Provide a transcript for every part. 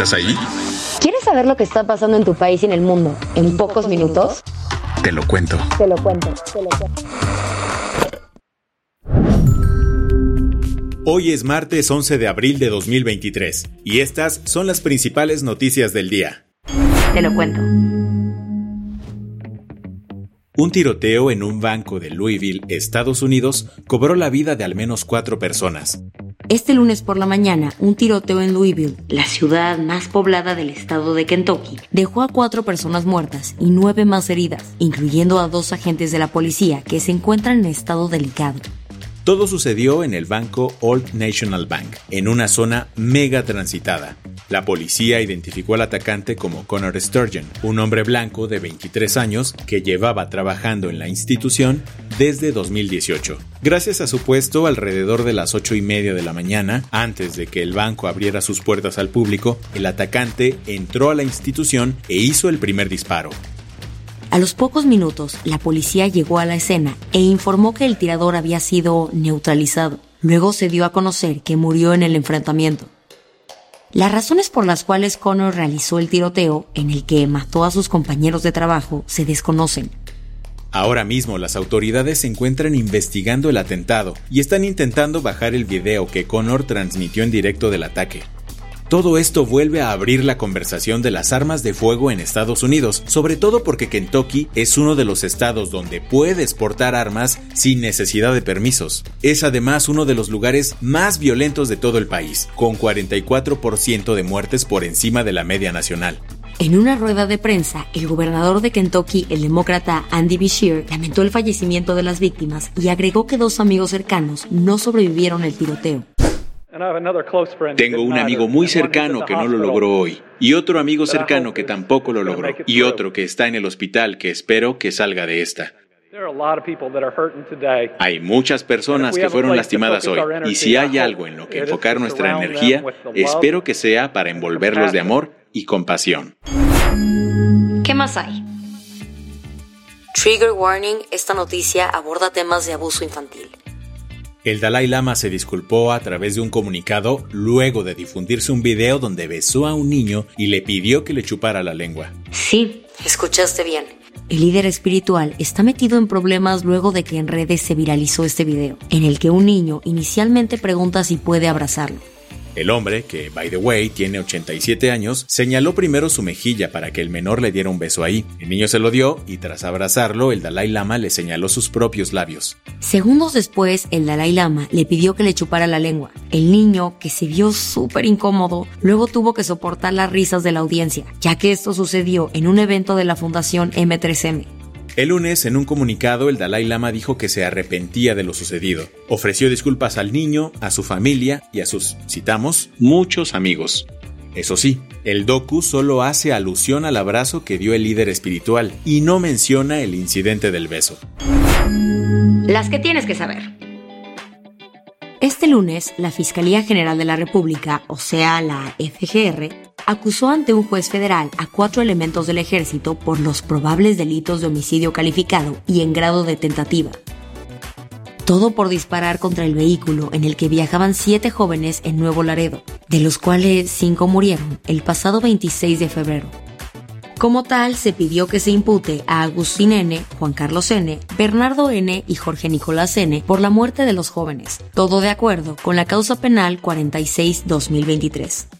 ¿Estás ahí? ¿Quieres saber lo que está pasando en tu país y en el mundo en pocos minutos? Te lo cuento. Te lo cuento, te lo cuento. Hoy es martes 11 de abril de 2023 y estas son las principales noticias del día. Te lo cuento. Un tiroteo en un banco de Louisville, Estados Unidos, cobró la vida de al menos cuatro personas. Este lunes por la mañana, un tiroteo en Louisville, la ciudad más poblada del estado de Kentucky, dejó a cuatro personas muertas y nueve más heridas, incluyendo a dos agentes de la policía que se encuentran en estado delicado. Todo sucedió en el banco Old National Bank, en una zona mega transitada. La policía identificó al atacante como Connor Sturgeon, un hombre blanco de 23 años que llevaba trabajando en la institución desde 2018. Gracias a su puesto alrededor de las 8 y media de la mañana, antes de que el banco abriera sus puertas al público, el atacante entró a la institución e hizo el primer disparo. A los pocos minutos, la policía llegó a la escena e informó que el tirador había sido neutralizado. Luego se dio a conocer que murió en el enfrentamiento. Las razones por las cuales Connor realizó el tiroteo, en el que mató a sus compañeros de trabajo, se desconocen. Ahora mismo las autoridades se encuentran investigando el atentado y están intentando bajar el video que Connor transmitió en directo del ataque. Todo esto vuelve a abrir la conversación de las armas de fuego en Estados Unidos, sobre todo porque Kentucky es uno de los estados donde puedes portar armas sin necesidad de permisos. Es además uno de los lugares más violentos de todo el país, con 44% de muertes por encima de la media nacional. En una rueda de prensa, el gobernador de Kentucky, el demócrata Andy Beshear, lamentó el fallecimiento de las víctimas y agregó que dos amigos cercanos no sobrevivieron el tiroteo. Tengo un amigo muy cercano que no lo logró hoy, y otro amigo cercano que tampoco lo logró, y otro que está en el hospital que espero que salga de esta. Hay muchas personas que fueron lastimadas hoy, y si hay algo en lo que enfocar nuestra energía, espero que sea para envolverlos de amor y compasión. ¿Qué más hay? Trigger warning, esta noticia aborda temas de abuso infantil. El Dalai Lama se disculpó a través de un comunicado luego de difundirse un video donde besó a un niño y le pidió que le chupara la lengua. Sí, escuchaste bien. El líder espiritual está metido en problemas luego de que en redes se viralizó este video, en el que un niño inicialmente pregunta si puede abrazarlo. El hombre, que by the way tiene 87 años, señaló primero su mejilla para que el menor le diera un beso ahí. El niño se lo dio y tras abrazarlo, el Dalai Lama le señaló sus propios labios. Segundos después, el Dalai Lama le pidió que le chupara la lengua. El niño, que se vio súper incómodo, luego tuvo que soportar las risas de la audiencia, ya que esto sucedió en un evento de la Fundación M3M. El lunes, en un comunicado, el Dalai Lama dijo que se arrepentía de lo sucedido. Ofreció disculpas al niño, a su familia y a sus, citamos, muchos amigos. Eso sí, el docu solo hace alusión al abrazo que dio el líder espiritual y no menciona el incidente del beso. Las que tienes que saber. Este lunes, la Fiscalía General de la República, o sea, la FGR, acusó ante un juez federal a cuatro elementos del ejército por los probables delitos de homicidio calificado y en grado de tentativa. Todo por disparar contra el vehículo en el que viajaban siete jóvenes en Nuevo Laredo, de los cuales cinco murieron el pasado 26 de febrero. Como tal, se pidió que se impute a Agustín N., Juan Carlos N., Bernardo N. y Jorge Nicolás N. por la muerte de los jóvenes, todo de acuerdo con la causa penal 46-2023.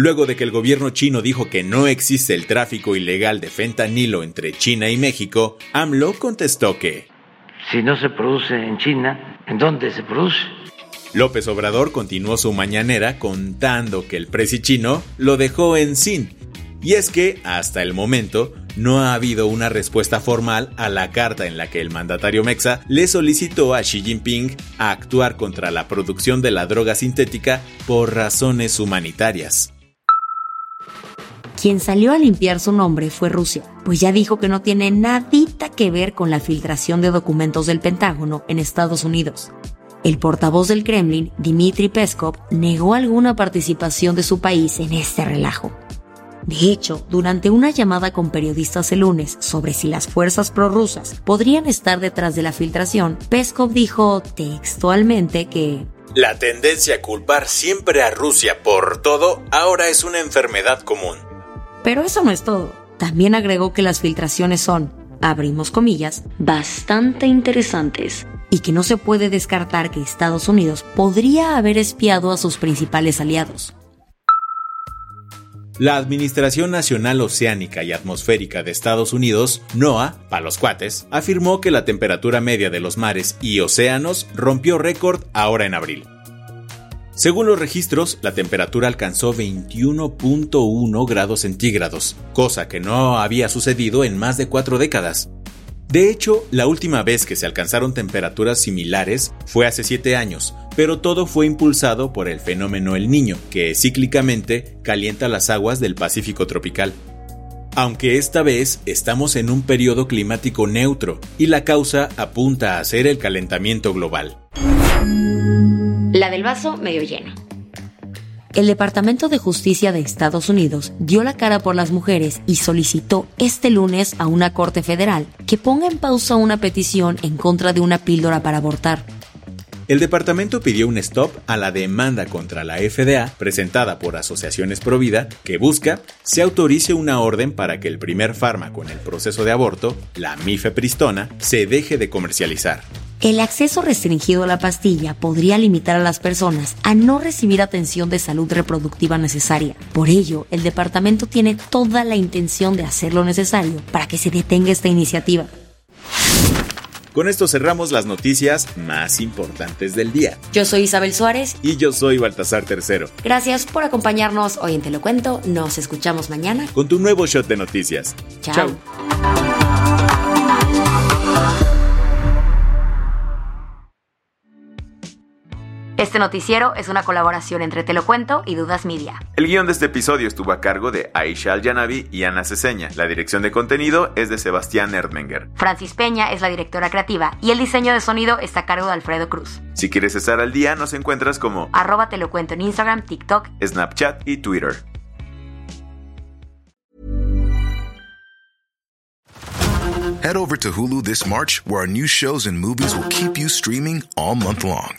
Luego de que el gobierno chino dijo que no existe el tráfico ilegal de fentanilo entre China y México, AMLO contestó que... Si no se produce en China, ¿en dónde se produce? López Obrador continuó su mañanera contando que el presi chino lo dejó en sin y es que, hasta el momento, no ha habido una respuesta formal a la carta en la que el mandatario mexa le solicitó a Xi Jinping a actuar contra la producción de la droga sintética por razones humanitarias. Quien salió a limpiar su nombre fue Rusia, pues ya dijo que no tiene nadita que ver con la filtración de documentos del Pentágono en Estados Unidos. El portavoz del Kremlin, Dmitry Peskov, negó alguna participación de su país en este relajo. De hecho, durante una llamada con periodistas el lunes sobre si las fuerzas prorrusas podrían estar detrás de la filtración, Peskov dijo textualmente que la tendencia a culpar siempre a Rusia por todo ahora es una enfermedad común. Pero eso no es todo. También agregó que las filtraciones son, abrimos comillas, bastante interesantes y que no se puede descartar que Estados Unidos podría haber espiado a sus principales aliados. La Administración Nacional Oceánica y Atmosférica de Estados Unidos, NOAA, para los cuates, afirmó que la temperatura media de los mares y océanos rompió récord ahora en abril. Según los registros, la temperatura alcanzó 21.1 grados centígrados, cosa que no había sucedido en más de cuatro décadas. De hecho, la última vez que se alcanzaron temperaturas similares fue hace 7 años, pero todo fue impulsado por el fenómeno El Niño, que cíclicamente calienta las aguas del Pacífico tropical. Aunque esta vez estamos en un periodo climático neutro y la causa apunta a ser el calentamiento global. La del vaso medio lleno el Departamento de Justicia de Estados Unidos dio la cara por las mujeres y solicitó este lunes a una corte federal que ponga en pausa una petición en contra de una píldora para abortar. El departamento pidió un stop a la demanda contra la FDA presentada por asociaciones Provida que busca se autorice una orden para que el primer fármaco en el proceso de aborto, la mifepristona, se deje de comercializar. El acceso restringido a la pastilla podría limitar a las personas a no recibir atención de salud reproductiva necesaria. Por ello, el departamento tiene toda la intención de hacer lo necesario para que se detenga esta iniciativa. Con esto cerramos las noticias más importantes del día. Yo soy Isabel Suárez. Y yo soy Baltasar Tercero. Gracias por acompañarnos hoy en Te lo Cuento. Nos escuchamos mañana. Con tu nuevo shot de noticias. Chao. Este noticiero es una colaboración entre Te lo cuento y Dudas Media. El guion de este episodio estuvo a cargo de Aisha Al-Yanabi y Ana Ceseña. La dirección de contenido es de Sebastián Erdmenger. Francis Peña es la directora creativa y el diseño de sonido está a cargo de Alfredo Cruz. Si quieres estar al día, nos encuentras como arroba Te lo cuento en Instagram, TikTok, Snapchat y Twitter. Head over to Hulu this March, where our new shows and movies will keep you streaming all month long.